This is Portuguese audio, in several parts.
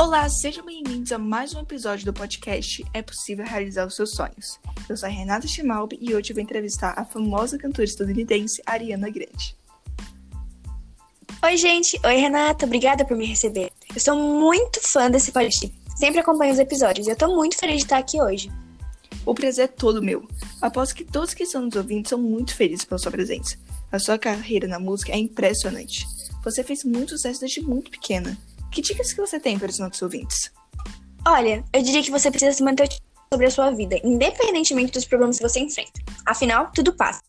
Olá, sejam bem-vindos a mais um episódio do podcast É Possível Realizar os Seus Sonhos. Eu sou a Renata Chimalbi e hoje eu vou entrevistar a famosa cantora estadunidense Ariana Grande. Oi, gente. Oi, Renata. Obrigada por me receber. Eu sou muito fã desse podcast. Sempre acompanho os episódios e eu tô muito feliz de estar aqui hoje. O prazer é todo meu. Aposto que todos que estão nos ouvindo são muito felizes pela sua presença. A sua carreira na música é impressionante. Você fez muito sucesso desde muito pequena. Que dicas que você tem para os nossos ouvintes? Olha, eu diria que você precisa se manter sobre a sua vida, independentemente dos problemas que você enfrenta. Afinal, tudo passa.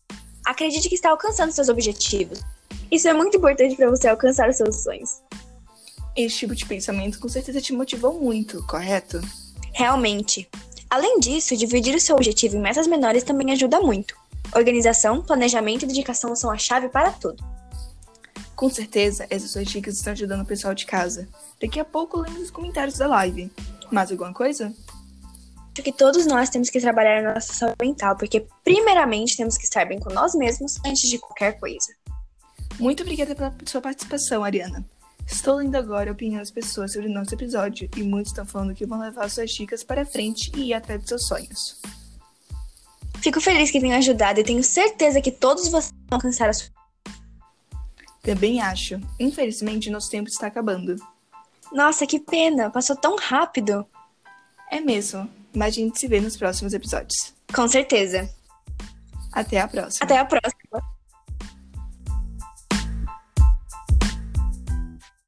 Acredite que está alcançando seus objetivos. Isso é muito importante para você alcançar os seus sonhos. Esse tipo de pensamento com certeza te motivou muito, correto? Realmente. Além disso, dividir o seu objetivo em metas menores também ajuda muito. Organização, planejamento e dedicação são a chave para tudo. Com certeza, essas suas dicas estão ajudando o pessoal de casa. Daqui a pouco lembro os comentários da live. Mais alguma coisa? Acho que todos nós temos que trabalhar na nossa saúde mental, porque primeiramente temos que estar bem com nós mesmos antes de qualquer coisa. Muito obrigada pela sua participação, Ariana. Estou lendo agora a opinião das pessoas sobre o nosso episódio e muitos estão falando que vão levar suas dicas para frente e ir atrás dos seus sonhos. Fico feliz que tenha ajudado e tenho certeza que todos vocês vão alcançar a sua. Também acho. Infelizmente, nosso tempo está acabando. Nossa, que pena! Passou tão rápido! É mesmo, mas a gente se vê nos próximos episódios. Com certeza. Até a próxima. Até a próxima.